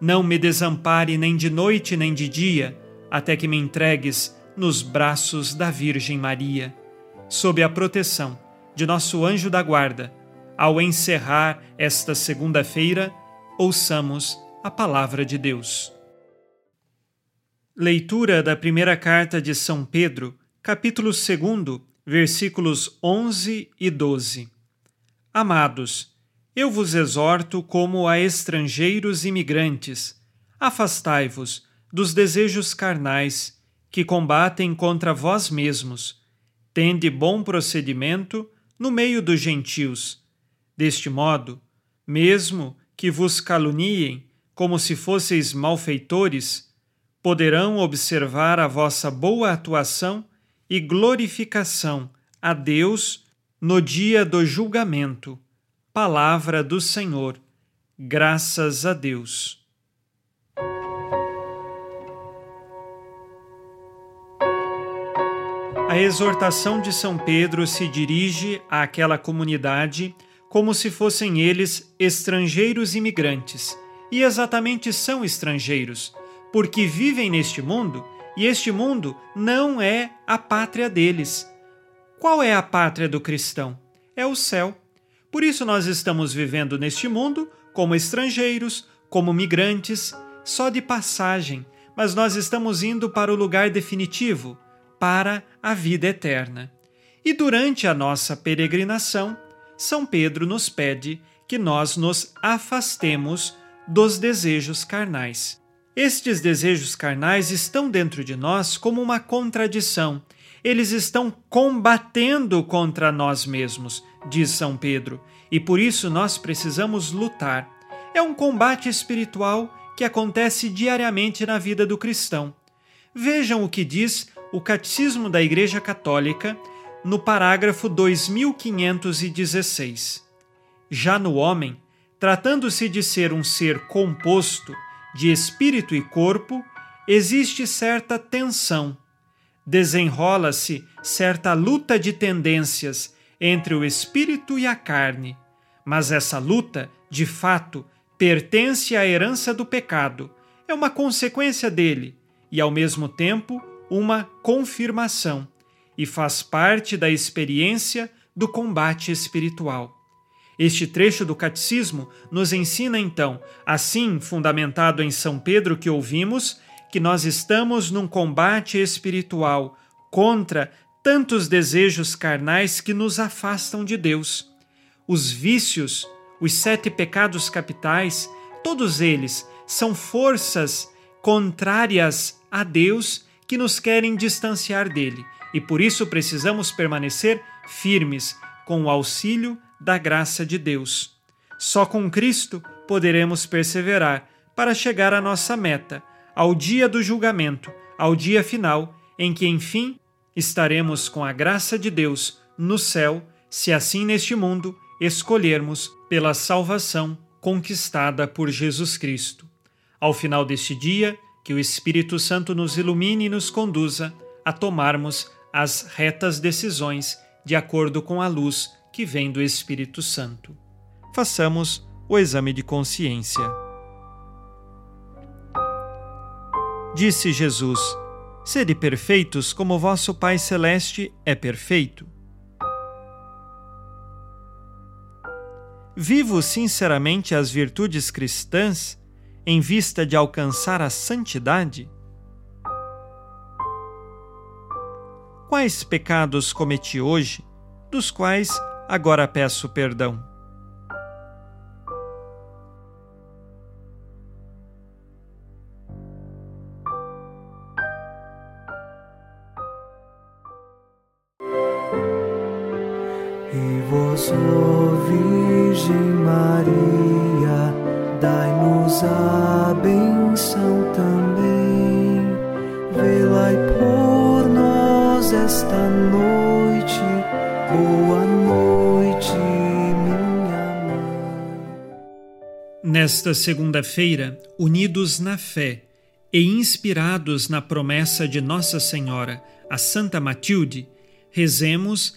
não me desampare nem de noite nem de dia, até que me entregues nos braços da Virgem Maria. Sob a proteção de nosso anjo da guarda, ao encerrar esta segunda-feira, ouçamos a palavra de Deus. Leitura da primeira carta de São Pedro, capítulo 2, versículos 11 e 12. Amados, eu vos exorto como a estrangeiros imigrantes, afastai-vos dos desejos carnais que combatem contra vós mesmos. Tende bom procedimento no meio dos gentios. Deste modo, mesmo que vos caluniem como se fosseis malfeitores, poderão observar a vossa boa atuação e glorificação a Deus no dia do julgamento. Palavra do Senhor. Graças a Deus. A exortação de São Pedro se dirige àquela comunidade como se fossem eles estrangeiros imigrantes. E exatamente são estrangeiros, porque vivem neste mundo e este mundo não é a pátria deles. Qual é a pátria do cristão? É o céu. Por isso nós estamos vivendo neste mundo como estrangeiros, como migrantes, só de passagem, mas nós estamos indo para o lugar definitivo para a vida eterna. E durante a nossa peregrinação, São Pedro nos pede que nós nos afastemos dos desejos carnais. Estes desejos carnais estão dentro de nós como uma contradição. Eles estão combatendo contra nós mesmos, diz São Pedro, e por isso nós precisamos lutar. É um combate espiritual que acontece diariamente na vida do cristão. Vejam o que diz o Catecismo da Igreja Católica, no parágrafo 2516. Já no homem, tratando-se de ser um ser composto de espírito e corpo, existe certa tensão. Desenrola-se certa luta de tendências entre o espírito e a carne. Mas essa luta, de fato, pertence à herança do pecado, é uma consequência dele e, ao mesmo tempo, uma confirmação e faz parte da experiência do combate espiritual. Este trecho do Catecismo nos ensina então, assim fundamentado em São Pedro que ouvimos, que nós estamos num combate espiritual contra tantos desejos carnais que nos afastam de Deus. Os vícios, os sete pecados capitais, todos eles são forças contrárias a Deus que nos querem distanciar dele e por isso precisamos permanecer firmes com o auxílio da graça de Deus. Só com Cristo poderemos perseverar para chegar à nossa meta, ao dia do julgamento, ao dia final, em que, enfim, estaremos com a graça de Deus no céu, se assim neste mundo escolhermos pela salvação conquistada por Jesus Cristo. Ao final deste dia, Que o Espírito Santo nos ilumine e nos conduza a tomarmos as retas decisões de acordo com a luz que vem do Espírito Santo. Façamos o exame de consciência. Disse Jesus: Sede perfeitos como vosso Pai Celeste é perfeito. Vivo sinceramente as virtudes cristãs em vista de alcançar a santidade? Quais pecados cometi hoje, dos quais agora peço perdão? Virgem Maria, dai-nos a benção também. Por nós esta noite. Boa noite, minha mãe. Nesta segunda-feira, unidos na fé e inspirados na promessa de Nossa Senhora, a Santa Matilde, rezemos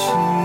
watching